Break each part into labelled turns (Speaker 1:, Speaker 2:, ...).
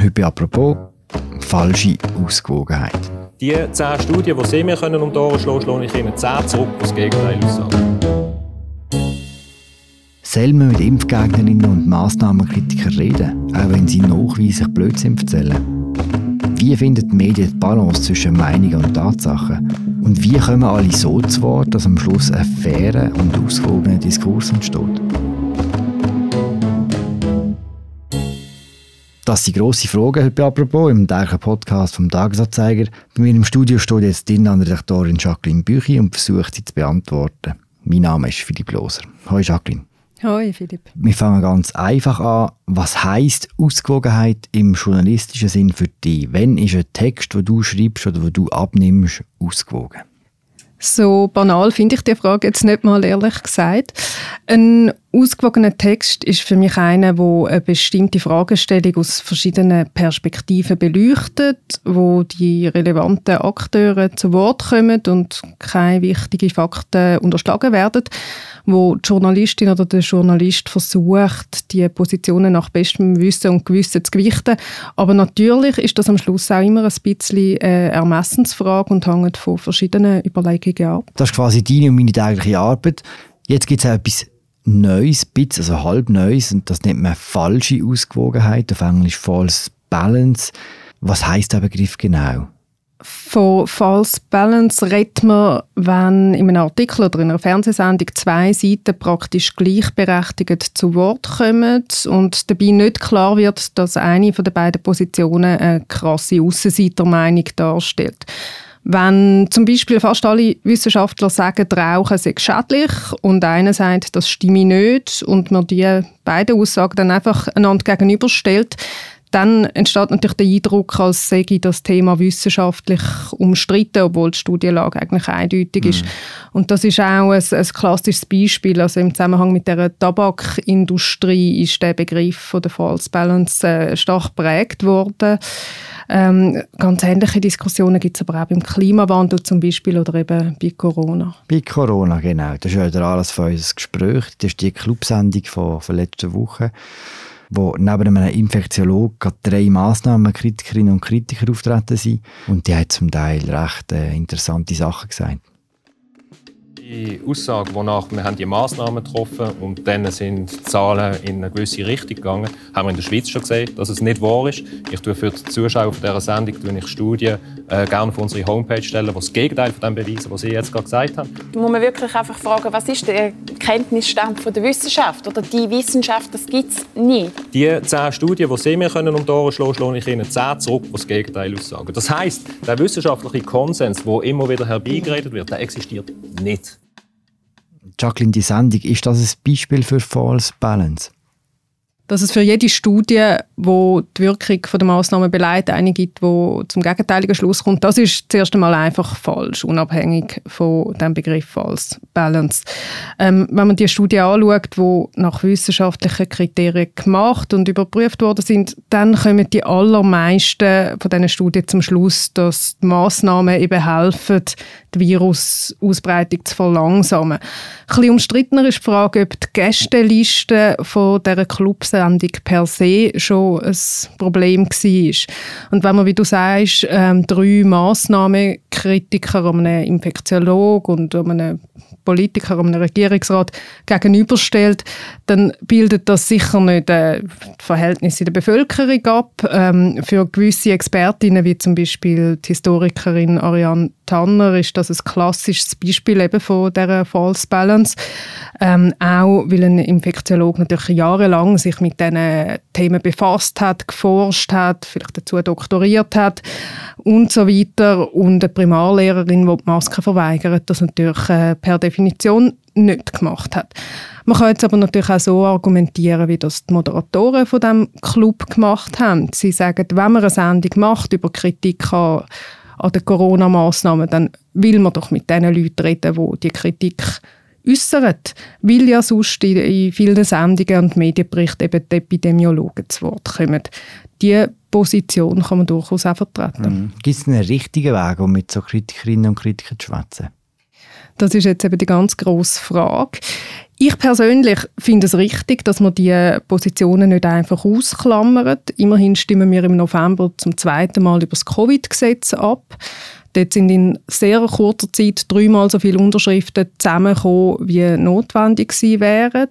Speaker 1: Heute apropos falsche Ausgewogenheit.
Speaker 2: Die zehn Studien, die Sie mir können um die Ohren schlagen, schlage ich Ihnen zehn zurück, das Gegenteil aussagen.
Speaker 1: Soll man mit Impfgegnerinnen und Massnahmenkritikern reden, auch wenn sie nachweislich Blödsinn erzählen? Wie findet die Medien die Balance zwischen Meinung und Tatsachen? Und wie kommen alle so zu Wort, dass am Schluss ein fairer und ausgewogener Diskurs entsteht? Das sind grosse Fragen heute apropos im täglichen Podcast vom Tagesanzeiger. Bei mir im Studio steht jetzt die Redaktorin Jacqueline Büchi und versucht sie zu beantworten. Mein Name ist Philipp Loser. Hallo Jacqueline.
Speaker 3: Hoi Philipp.
Speaker 1: Wir fangen ganz einfach an. Was heißt Ausgewogenheit im journalistischen Sinn für dich? Wenn ist ein Text, den du schreibst oder den du abnimmst, ausgewogen?
Speaker 3: So banal finde ich die Frage jetzt nicht mal ehrlich gesagt. Ein ausgewogener Text ist für mich einer, wo eine bestimmte Fragestellung aus verschiedenen Perspektiven beleuchtet, wo die relevanten Akteure zu Wort kommen und keine wichtigen Fakten unterschlagen werden, wo die Journalistin oder der Journalist versucht, die Positionen nach bestem Wissen und Gewissen zu gewichten. Aber natürlich ist das am Schluss auch immer ein bisschen eine Ermessensfrage und hängt von verschiedenen Überlegungen ab.
Speaker 1: Das ist quasi deine und meine tägliche Arbeit. Jetzt gibt es auch etwas Neues, bisschen, also halb Neues, und das nennt man falsche Ausgewogenheit, auf Englisch False Balance. Was heißt der Begriff genau?
Speaker 3: Von False Balance redet man, wenn in einem Artikel oder in einer Fernsehsendung zwei Seiten praktisch gleichberechtigt zu Wort kommen und dabei nicht klar wird, dass eine von den beiden Positionen eine krasse Aussenseitermeinung darstellt. Wenn zum Beispiel fast alle Wissenschaftler sagen, Rauchen sei schädlich und einer sagt, das stimme nicht und man die beiden Aussagen dann einfach einander gegenüberstellt, dann entsteht natürlich der Eindruck, als sei das Thema wissenschaftlich umstritten, obwohl die Studienlage eigentlich eindeutig ist. Mhm. Und das ist auch ein, ein, klassisches Beispiel. Also im Zusammenhang mit der Tabakindustrie ist der Begriff von der False Balance äh, stark geprägt worden. Ähm, ganz ähnliche Diskussionen gibt es aber auch beim Klimawandel zum Beispiel oder eben bei Corona.
Speaker 1: Bei Corona, genau. Das ist ja der Anlass für unser Gespräch. Das ist die Clubsendung von, von letzter Woche wo neben einem Infektiologen drei Massnahmenkritikerinnen und Kritiker auftreten sind. Und die haben zum Teil recht äh, interessante Sachen gesagt
Speaker 2: die Aussage, wonach wir haben die Massnahmen getroffen und dann sind die Zahlen in eine gewisse Richtung gegangen, haben wir in der Schweiz schon gesehen, dass es nicht wahr ist. Ich tue für die Zuschauer von dieser Sendung ich Studien äh, gerne auf unsere Homepage stellen, die das Gegenteil von dem beweisen, was Sie jetzt gerade gesagt haben.
Speaker 4: Da muss man wirklich einfach fragen, was ist der Kenntnisstand von der Wissenschaft oder die Wissenschaft, das gibt es nie.
Speaker 2: Die zehn Studien, die Sie mir können um die Ohren schlagen, schlage ich Ihnen zehn zurück, die das Gegenteil aussagen. Das heisst, der wissenschaftliche Konsens, der immer wieder herbeigeredet wird, der existiert nicht.
Speaker 1: Jacqueline, die Sendung, ist das ein Beispiel für False Balance?
Speaker 3: Dass es für jede Studie, wo die Wirkung der Massnahmen beleidigt, eine gibt, wo zum gegenteiligen Schluss kommt, das ist zuerst einmal einfach falsch, unabhängig von dem Begriff False Balance. Ähm, wenn man die Studie anschaut, wo nach wissenschaftlichen Kriterien gemacht und überprüft worden sind, dann kommen die allermeisten von diesen Studien zum Schluss, dass die Massnahmen eben helfen, die Virusausbreitung zu verlangsamen. Ein bisschen umstrittener ist die Frage, ob die Gästeliste von dieser Clubs Sendung per se schon ein Problem war. Und wenn man, wie du sagst, ähm, drei Massnahmenkritiker, einem Infektiologen und einem Politiker, einem Regierungsrat gegenüberstellt, dann bildet das sicher nicht äh, Verhältnisse in der Bevölkerung ab. Ähm, für gewisse Expertinnen, wie zum Beispiel die Historikerin Ariane Tanner, ist das ein klassisches Beispiel eben von dieser False Balance. Ähm, auch weil ein Infektiologe natürlich jahrelang sich mit diesen Themen befasst hat, geforscht hat, vielleicht dazu doktoriert hat und so weiter. Und eine Primarlehrerin, die die Maske verweigert, das natürlich äh, per Definition nicht gemacht hat. Man kann jetzt aber natürlich auch so argumentieren, wie das die Moderatoren von dem Club gemacht haben. Sie sagen, wenn man eine Sendung macht über Kritik an, an den Corona-Massnahmen, dann will man doch mit den Leuten reden, die die Kritik äußert, weil ja sonst in, vielen Sendungen und Medienberichten eben die Epidemiologen zu Wort kommen. Diese Position kann man durchaus auch vertreten.
Speaker 1: Mhm. Gibt es einen richtigen Weg, um mit so Kritikerinnen und Kritikern zu schwätzen?
Speaker 3: Das ist jetzt eben die ganz grosse Frage. Ich persönlich finde es richtig, dass man die Positionen nicht einfach ausklammert. Immerhin stimmen wir im November zum zweiten Mal über das Covid-Gesetz ab. Dort sind in sehr kurzer Zeit dreimal so viele Unterschriften zusammengekommen, wie notwendig gewesen wären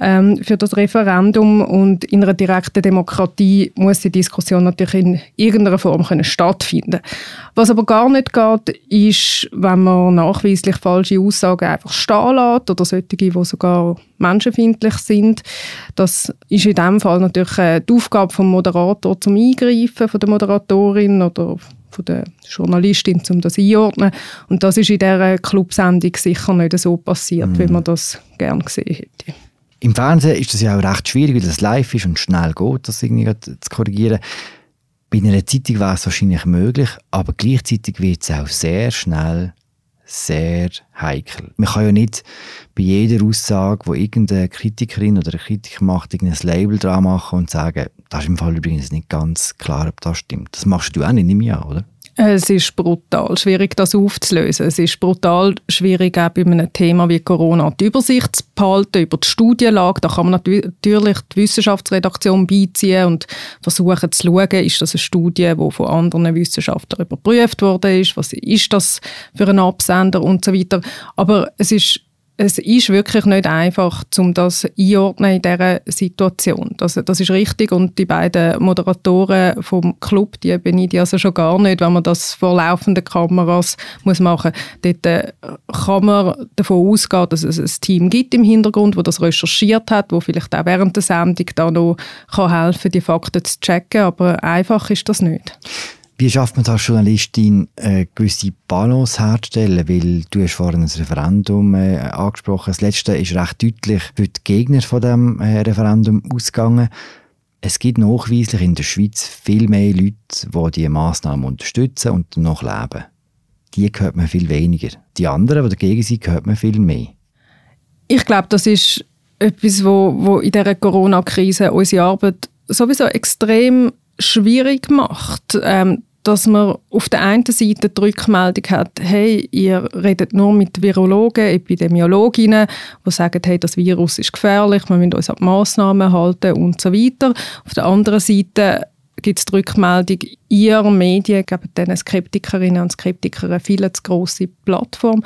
Speaker 3: ähm, für das Referendum. Und in einer direkten Demokratie muss die Diskussion natürlich in irgendeiner Form können stattfinden Was aber gar nicht geht, ist, wenn man nachweislich falsche Aussagen einfach stehen lässt oder solche, die sogar menschenfeindlich sind. Das ist in diesem Fall natürlich äh, die Aufgabe des Moderators zum Eingreifen, von der Moderatorin oder von der Journalistin, um das einordnen. Und das ist in dieser Clubsendung sicher nicht so passiert, mhm. wie man das gerne gesehen hätte.
Speaker 1: Im Fernsehen ist das ja auch recht schwierig, weil das live ist und schnell geht, das irgendwie zu korrigieren. Bei einer Zeitung wäre es wahrscheinlich möglich, aber gleichzeitig wird es auch sehr schnell sehr heikel. Man kann ja nicht bei jeder Aussage, wo irgendeine Kritikerin oder ein Kritiker macht, ein Label dran machen und sagen, das ist im Fall übrigens nicht ganz klar, ob das stimmt. Das machst du auch nicht im Jahr, oder?
Speaker 3: Es ist brutal schwierig, das aufzulösen. Es ist brutal schwierig, auch bei einem Thema wie Corona die Übersicht zu behalten über die Studienlage. Da kann man natürlich die Wissenschaftsredaktion beiziehen und versuchen zu schauen, ist das eine Studie, die von anderen Wissenschaftlern überprüft worden ist, was ist das für ein Absender und so weiter. Aber es ist es ist wirklich nicht einfach, um das einordnen in dieser Situation. Das, das ist richtig und die beiden Moderatoren vom Club, die beneide ich also schon gar nicht, wenn man das vor laufenden Kameras muss machen muss. Dort äh, kann man davon ausgehen, dass es ein Team gibt im Hintergrund, das das recherchiert hat, wo vielleicht auch während der Sendung da noch kann helfen die Fakten zu checken, aber einfach ist das nicht.
Speaker 1: Wie schafft man es als Journalistin, eine äh, gewisse Balance herzustellen? Weil du hast vorhin ein Referendum äh, angesprochen. Das letzte ist recht deutlich für die Gegner von dem äh, Referendum ausgegangen. Es gibt nachweislich in der Schweiz viel mehr Leute, die diese Massnahmen unterstützen und noch leben. Die hört man viel weniger. Die anderen, die dagegen sind, hört man viel mehr.
Speaker 3: Ich glaube, das ist etwas, wo, wo in dieser Corona-Krise unsere Arbeit sowieso extrem schwierig macht. Ähm, dass man auf der einen Seite die Rückmeldung hat, hey, ihr redet nur mit Virologen, Epidemiologinnen, die sagen, hey, das Virus ist gefährlich, wir müssen uns an die Massnahmen halten und so weiter. Auf der anderen Seite gibt es die Rückmeldung, ihr Medien geben diesen Skeptikerinnen und Skeptikern eine viel zu grosse Plattform.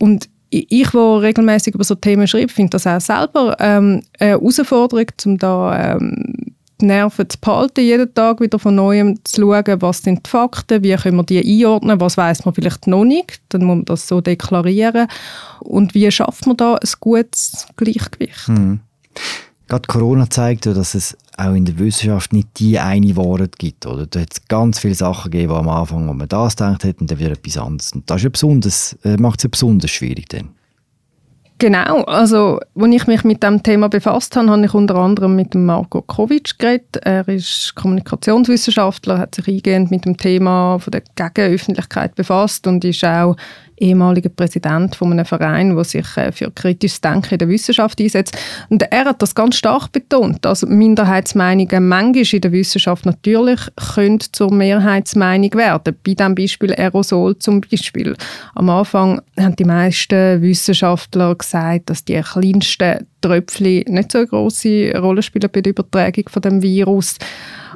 Speaker 3: Und ich, der regelmäßig über so Themen schreibe, finde das auch selber ähm, eine Herausforderung, um da ähm, die Nerven zu behalten, jeden Tag wieder von Neuem zu schauen, was sind die Fakten, wie können wir die einordnen, was weiß man vielleicht noch nicht, dann muss man das so deklarieren und wie schafft man da ein gutes Gleichgewicht. Mhm.
Speaker 1: Gerade Corona zeigt ja, dass es auch in der Wissenschaft nicht die eine Wahrheit gibt. Oder? Da hat es ganz viele Sachen gegeben, am Anfang, wo man das gedacht hat und dann wieder etwas anderes. Und das ja äh, macht es ja besonders schwierig dann.
Speaker 3: Genau, also als ich mich mit dem Thema befasst habe, habe ich unter anderem mit Marco Kovic geredet. Er ist Kommunikationswissenschaftler, hat sich eingehend mit dem Thema von der Gegenöffentlichkeit befasst und ist auch ehemaliger Präsident von einem Verein, der sich äh, für kritisches Denken in der Wissenschaft einsetzt. Und er hat das ganz stark betont, dass Minderheitsmeinungen manchmal in der Wissenschaft natürlich können zur Mehrheitsmeinung werden. Bei dem Beispiel Aerosol zum Beispiel. Am Anfang haben die meisten Wissenschaftler gesagt, dass die kleinsten Tröpfchen nicht so eine grosse Rolle spielen bei der Übertragung von dem Virus.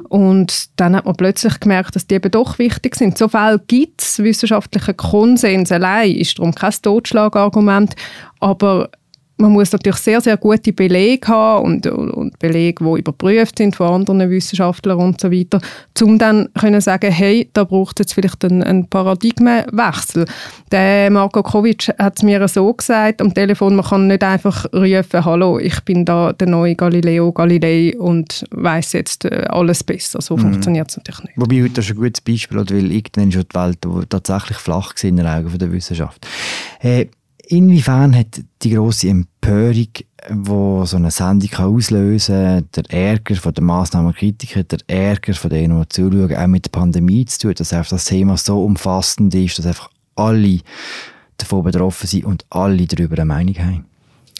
Speaker 3: Und dann hat man plötzlich gemerkt, dass die eben doch wichtig sind. So viel gibt es wissenschaftlichen Konsens allein, ist darum kein Totschlagargument. Aber man muss natürlich sehr, sehr gute Belege haben und, und Belege, die überprüft sind von anderen Wissenschaftlern und so weiter, um dann können sagen, hey, da braucht es jetzt vielleicht einen, einen Paradigmenwechsel. Der Marko Kovic hat es mir so gesagt am Telefon, man kann nicht einfach rufen, hallo, ich bin da der neue Galileo Galilei und weiß jetzt äh, alles besser. So mhm. funktioniert es natürlich nicht.
Speaker 1: Wobei heute ist ein gutes Beispiel, weil irgendwann schon die Welt tatsächlich flach war in den Augen der Wissenschaft. Äh, Inwiefern hat die grosse Empörung, die so eine Sendung auslösen kann, der Ärger von der Massnahmenkritiker, der Ärger von denen, die zuschauen, auch mit der Pandemie zu tun, dass einfach das Thema so umfassend ist, dass einfach alle davon betroffen sind und alle darüber eine Meinung haben?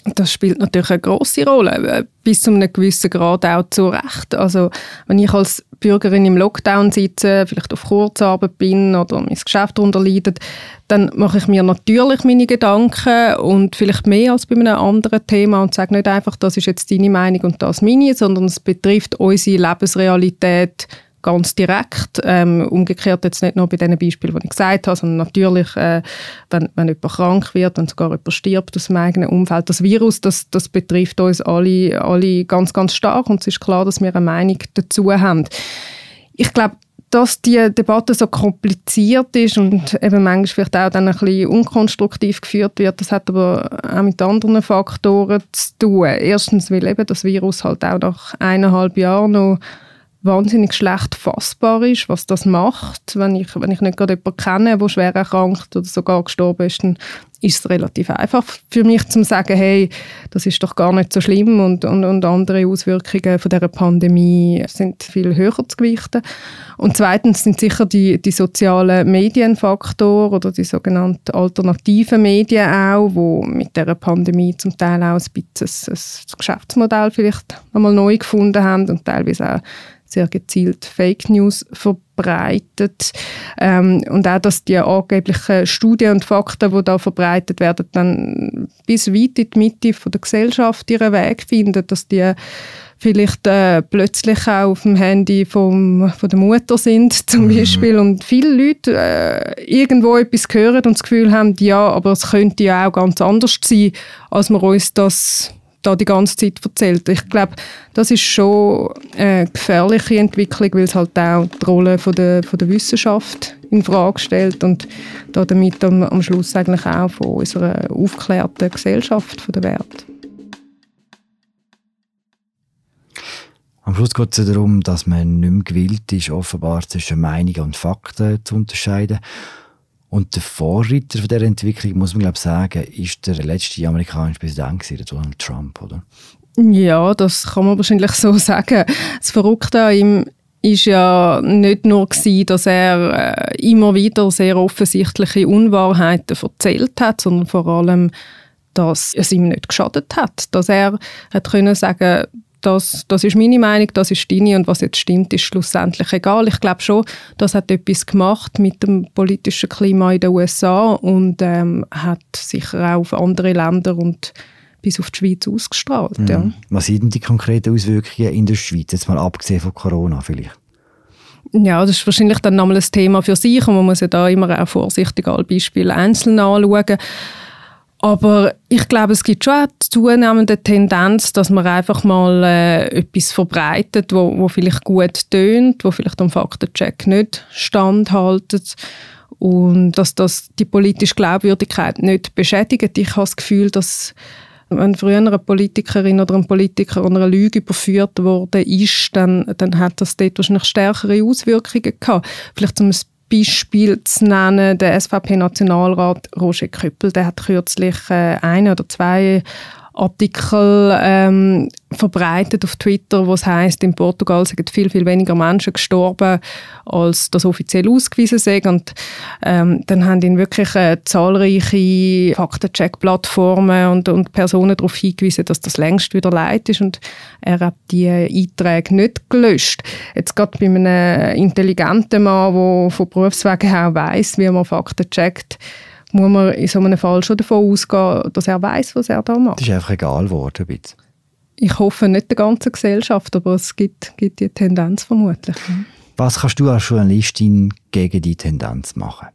Speaker 3: Das spielt natürlich eine große Rolle, äh, bis zu einem gewissen Grad auch zu Recht. Also wenn ich als Bürgerin im Lockdown sitze, vielleicht auf Kurzarbeit bin oder mein Geschäft unterleidet, dann mache ich mir natürlich meine Gedanken und vielleicht mehr als bei einem anderen Thema und sage nicht einfach, das ist jetzt deine Meinung und das meine, sondern es betrifft unsere Lebensrealität ganz direkt. Ähm, umgekehrt jetzt nicht nur bei den Beispielen, die ich gesagt habe, sondern natürlich, äh, wenn, wenn jemand krank wird, wenn sogar jemand stirbt aus dem eigenen Umfeld. Das Virus, das, das betrifft uns alle, alle ganz, ganz stark und es ist klar, dass wir eine Meinung dazu haben. Ich glaube, dass die Debatte so kompliziert ist und eben manchmal vielleicht auch dann ein bisschen unkonstruktiv geführt wird, das hat aber auch mit anderen Faktoren zu tun. Erstens, weil eben das Virus halt auch nach eineinhalb Jahren noch wahnsinnig schlecht fassbar ist, was das macht. Wenn ich, wenn ich nicht gerade jemanden kenne, der schwer erkrankt oder sogar gestorben ist, dann ist es relativ einfach für mich zu sagen, hey, das ist doch gar nicht so schlimm und, und, und andere Auswirkungen von dieser Pandemie sind viel höher zu gewichten. Und zweitens sind sicher die, die sozialen Medienfaktor oder die sogenannten alternativen Medien auch, wo mit der Pandemie zum Teil auch ein bisschen ein Geschäftsmodell vielleicht einmal neu gefunden haben und teilweise auch sehr gezielt Fake News verbreitet. Ähm, und auch, dass die angeblichen Studien und Fakten, die da verbreitet werden, dann bis weit in die Mitte von der Gesellschaft ihren Weg finden, dass die vielleicht äh, plötzlich auch auf dem Handy vom, von der Mutter sind zum mhm. Beispiel und viele Leute äh, irgendwo etwas hören und das Gefühl haben, ja, aber es könnte ja auch ganz anders sein, als wir uns das da die ganze Zeit erzählt. Ich glaube, das ist schon eine gefährliche Entwicklung, weil es halt auch die Rolle von der, von der Wissenschaft in Frage stellt und da damit am, am Schluss eigentlich auch von unserer aufgeklärten Gesellschaft, von der Wert.
Speaker 1: Am Schluss geht es darum, dass man nicht mehr gewillt ist, offenbar zwischen Meinungen und Fakten zu unterscheiden. Und der Vorreiter von dieser Entwicklung, muss man glaube sagen, ist der letzte amerikanische Präsident, Donald Trump, oder?
Speaker 3: Ja, das kann man wahrscheinlich so sagen. Das Verrückte an ihm ist ja nicht nur gewesen, dass er äh, immer wieder sehr offensichtliche Unwahrheiten erzählt hat, sondern vor allem, dass es ihm nicht geschadet hat, dass er hat können sagen, das, das ist meine Meinung, das ist deine und was jetzt stimmt, ist schlussendlich egal. Ich glaube schon, das hat etwas gemacht mit dem politischen Klima in den USA und ähm, hat sicher auch auf andere Länder und bis auf die Schweiz ausgestrahlt. Mhm. Ja.
Speaker 1: Was sind denn die konkreten Auswirkungen in der Schweiz, jetzt mal abgesehen von Corona vielleicht?
Speaker 3: Ja, das ist wahrscheinlich dann nochmal ein Thema für sich und man muss ja da immer auch vorsichtig alle Beispiele einzeln anschauen. Aber ich glaube, es gibt schon eine zunehmende Tendenz, dass man einfach mal äh, etwas verbreitet, wo, wo vielleicht gut tönt, wo vielleicht am Faktencheck nicht standhaltet und dass das die politische Glaubwürdigkeit nicht beschädigt. Ich habe das Gefühl, dass wenn früher eine Politikerin oder ein Politiker einer Lüge überführt worden ist, dann, dann hat das dort wahrscheinlich stärkere Auswirkungen gehabt. Vielleicht zum Beispiel zu nennen, der SVP-Nationalrat Roger Köppel, der hat kürzlich äh, eine oder zwei Artikel ähm, verbreitet auf Twitter, wo es heißt, in Portugal sind viel viel weniger Menschen gestorben, als das offiziell ausgewiesen sind. Und ähm, dann haben ihn wirklich äh, zahlreiche Faktencheck-Plattformen und, und Personen darauf hingewiesen, dass das längst wieder leid ist und er hat die Einträge nicht gelöscht. Jetzt gerade bei einem intelligenten Mann, der von Berufswegen her weiß, wie man Fakten checkt, muss man in so einem Fall schon davon ausgehen, dass er weiß, was er da macht.
Speaker 1: Das ist einfach egal geworden. Bitte.
Speaker 3: Ich hoffe nicht der ganzen Gesellschaft, aber es gibt, gibt die Tendenz vermutlich.
Speaker 1: Was kannst du als Journalistin gegen die Tendenz machen?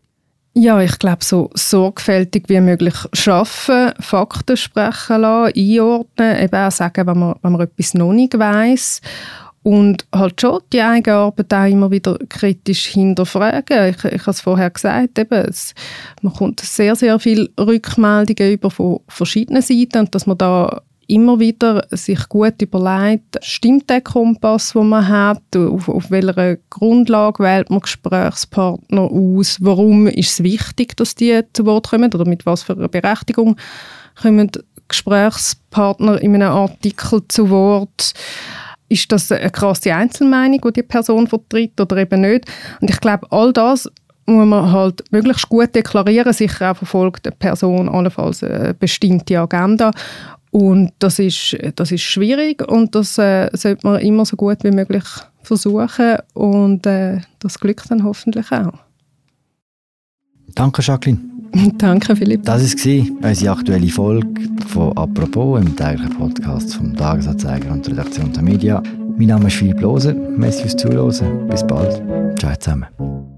Speaker 3: Ja, ich glaube, so sorgfältig wie möglich arbeiten, Fakten sprechen lassen, einordnen, eben auch sagen, wenn man, wenn man etwas noch nicht weiss und halt schon die eigene Arbeit auch immer wieder kritisch hinterfragen. Ich, ich habe es vorher gesagt, eben, es, man kommt sehr, sehr viele Rückmeldungen über von verschiedenen Seiten und dass man da immer wieder sich gut überlegt, stimmt der Kompass, den man hat, auf, auf welcher Grundlage wählt man Gesprächspartner aus, warum ist es wichtig, dass die zu Wort kommen? Oder mit was für einer Berechtigung kommen Gesprächspartner in einem Artikel zu Wort ist das eine krasse Einzelmeinung, die die Person vertritt oder eben nicht. Und ich glaube, all das muss man halt möglichst gut deklarieren. Sicher auch verfolgt eine Person allenfalls eine bestimmte Agenda. Und das ist, das ist schwierig und das äh, sollte man immer so gut wie möglich versuchen und äh, das Glück dann hoffentlich auch.
Speaker 1: Danke, Jacqueline.
Speaker 3: Danke, Philipp.
Speaker 1: Das war unsere aktuelle Folge von «Apropos», im täglichen Podcast vom Tagesanzeiger und der Redaktion der Media. Mein Name ist Philipp Lose. Merci fürs Zuhören. Bis bald. Ciao zusammen.